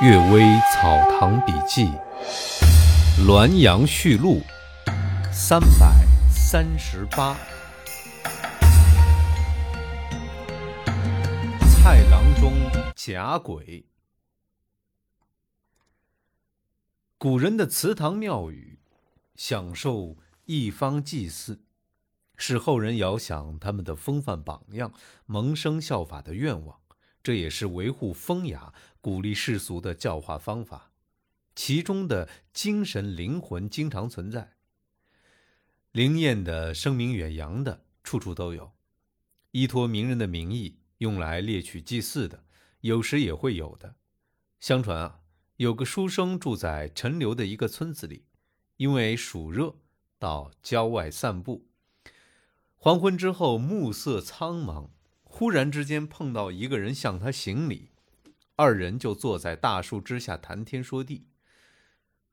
《岳微草堂笔记》《滦阳序录》三百三十八。蔡郎中假鬼。古人的祠堂庙宇，享受一方祭祀，是后人遥想他们的风范榜样，萌生效法的愿望。这也是维护风雅、鼓励世俗的教化方法，其中的精神灵魂经常存在。灵验的、声名远扬的，处处都有；依托名人的名义用来猎取祭祀的，有时也会有的。相传啊，有个书生住在陈留的一个村子里，因为暑热，到郊外散步。黄昏之后，暮色苍茫。忽然之间碰到一个人向他行礼，二人就坐在大树之下谈天说地。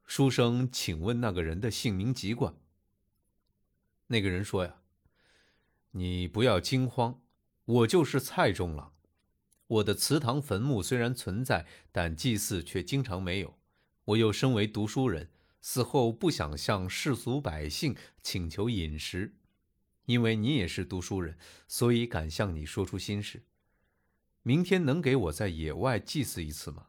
书生请问那个人的姓名籍贯。那个人说：“呀，你不要惊慌，我就是蔡中郎。我的祠堂坟墓虽然存在，但祭祀却经常没有。我又身为读书人，死后不想向世俗百姓请求饮食。”因为你也是读书人，所以敢向你说出心事。明天能给我在野外祭祀一次吗？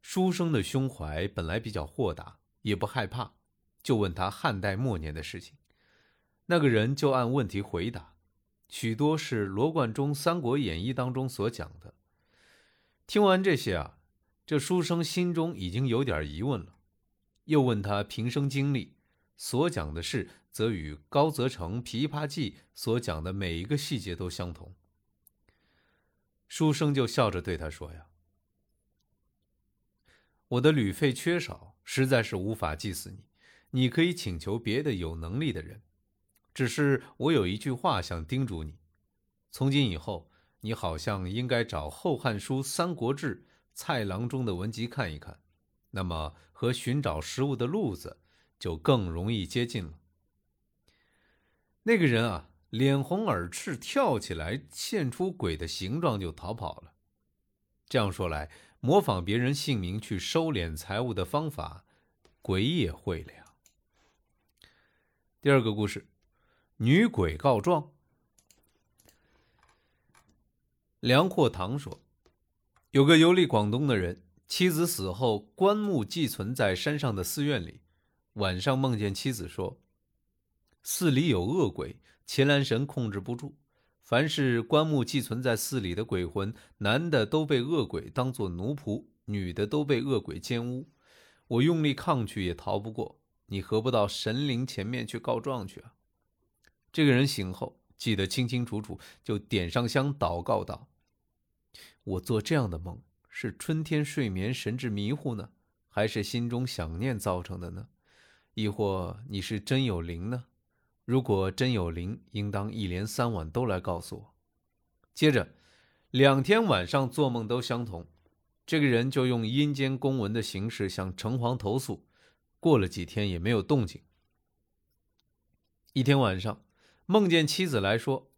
书生的胸怀本来比较豁达，也不害怕，就问他汉代末年的事情。那个人就按问题回答，许多是罗贯中《三国演义》当中所讲的。听完这些啊，这书生心中已经有点疑问了，又问他平生经历。所讲的事，则与高则成《琵琶记》所讲的每一个细节都相同。书生就笑着对他说：“呀，我的旅费缺少，实在是无法祭祀你。你可以请求别的有能力的人。只是我有一句话想叮嘱你：从今以后，你好像应该找《后汉书·三国志·蔡郎中》的文集看一看，那么和寻找食物的路子。”就更容易接近了。那个人啊，脸红耳赤，跳起来，现出鬼的形状就逃跑了。这样说来，模仿别人姓名去收敛财物的方法，鬼也会了呀。第二个故事，女鬼告状。梁阔堂说，有个游历广东的人，妻子死后，棺木寄存在山上的寺院里。晚上梦见妻子说：“寺里有恶鬼，秦兰神控制不住。凡是棺木寄存在寺里的鬼魂，男的都被恶鬼当作奴仆，女的都被恶鬼奸污。我用力抗拒也逃不过。你何不到神灵前面去告状去啊？”这个人醒后记得清清楚楚，就点上香祷告道：“我做这样的梦，是春天睡眠神志迷糊呢，还是心中想念造成的呢？”亦或你是真有灵呢？如果真有灵，应当一连三晚都来告诉我。接着，两天晚上做梦都相同，这个人就用阴间公文的形式向城隍投诉。过了几天也没有动静。一天晚上，梦见妻子来说，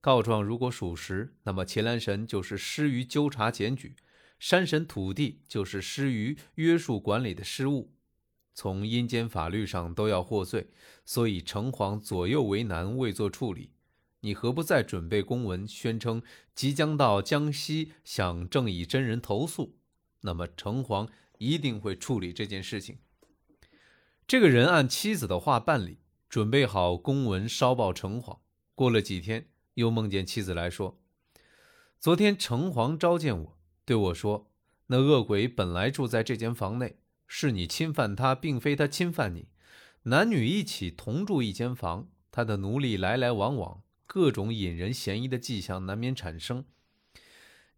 告状如果属实，那么伽蓝神就是施于纠察检举，山神土地就是施于约束管理的失误。从阴间法律上都要获罪，所以城隍左右为难，未做处理。你何不再准备公文，宣称即将到江西向正义真人投诉？那么城隍一定会处理这件事情。这个人按妻子的话办理，准备好公文烧报城隍。过了几天，又梦见妻子来说：“昨天城隍召见我，对我说，那恶鬼本来住在这间房内。”是你侵犯他，并非他侵犯你。男女一起同住一间房，他的奴隶来来往往，各种引人嫌疑的迹象难免产生。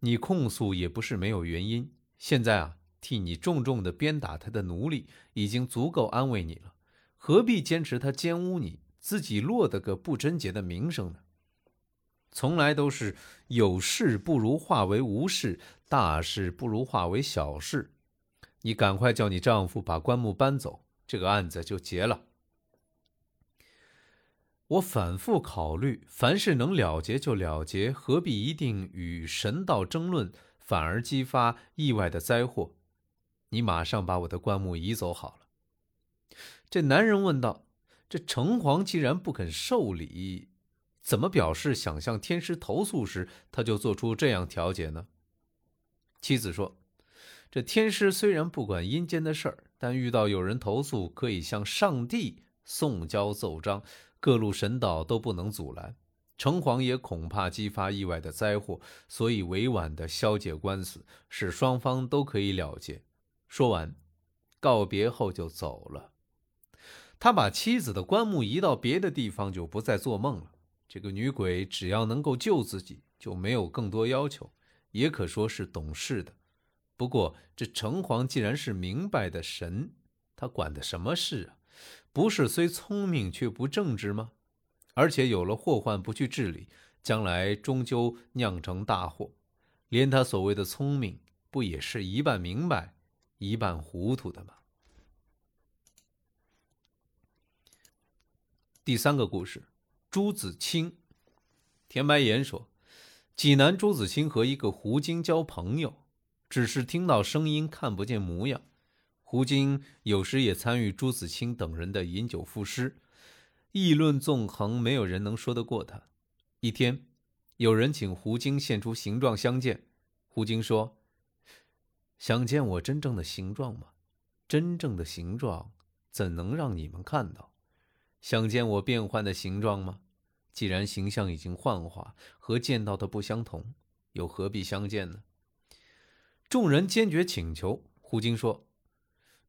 你控诉也不是没有原因。现在啊，替你重重的鞭打他的奴隶，已经足够安慰你了，何必坚持他奸污你，自己落得个不贞洁的名声呢？从来都是有事不如化为无事，大事不如化为小事。你赶快叫你丈夫把棺木搬走，这个案子就结了。我反复考虑，凡事能了结就了结，何必一定与神道争论，反而激发意外的灾祸。你马上把我的棺木移走好了。”这男人问道：“这城隍既然不肯受理，怎么表示想向天师投诉时，他就做出这样调解呢？”妻子说：“这天师虽然不管阴间的事儿，但遇到有人投诉，可以向上帝送交奏章，各路神道都不能阻拦。城隍也恐怕激发意外的灾祸，所以委婉的消解官司，使双方都可以了结。”说完，告别后就走了。他把妻子的棺木移到别的地方，就不再做梦了。这个女鬼只要能够救自己，就没有更多要求，也可说是懂事的。不过，这城隍既然是明白的神，他管的什么事啊？不是虽聪明却不正直吗？而且有了祸患不去治理，将来终究酿成大祸。连他所谓的聪明，不也是一半明白，一半糊涂的吗？第三个故事，朱子清。田白岩说，济南朱子清和一个狐精交朋友，只是听到声音，看不见模样。胡精有时也参与朱自清等人的饮酒赋诗，议论纵横，没有人能说得过他。一天，有人请胡精现出形状相见。胡精说：“想见我真正的形状吗？真正的形状怎能让你们看到？”想见我变换的形状吗？既然形象已经幻化，和见到的不相同，又何必相见呢？众人坚决请求。胡金说：“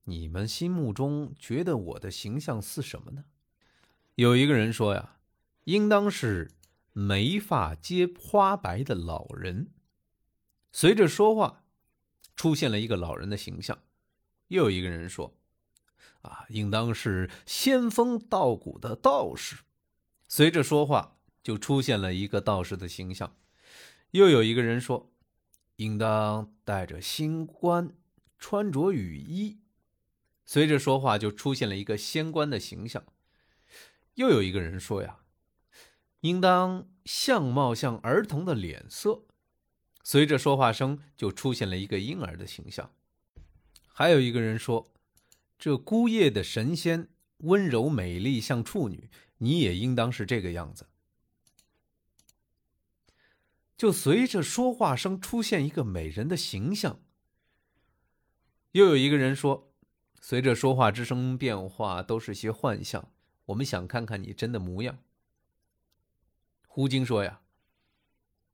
你们心目中觉得我的形象似什么呢？”有一个人说：“呀，应当是眉发皆花白的老人。”随着说话，出现了一个老人的形象。又有一个人说。啊，应当是仙风道骨的道士。随着说话，就出现了一个道士的形象。又有一个人说，应当戴着星冠，穿着雨衣。随着说话，就出现了一个仙官的形象。又有一个人说呀，应当相貌像儿童的脸色。随着说话声，就出现了一个婴儿的形象。还有一个人说。这孤夜的神仙，温柔美丽，像处女，你也应当是这个样子。就随着说话声出现一个美人的形象。又有一个人说，随着说话之声变化，都是些幻象。我们想看看你真的模样。胡经说呀，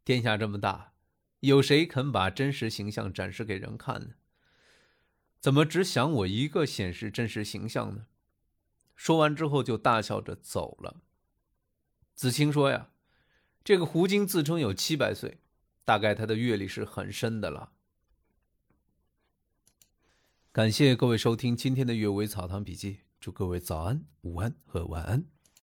天下这么大，有谁肯把真实形象展示给人看呢？怎么只想我一个显示真实形象呢？说完之后就大笑着走了。子清说：“呀，这个胡精自称有七百岁，大概他的阅历是很深的了。”感谢各位收听今天的《阅微草堂笔记》，祝各位早安、午安和晚安。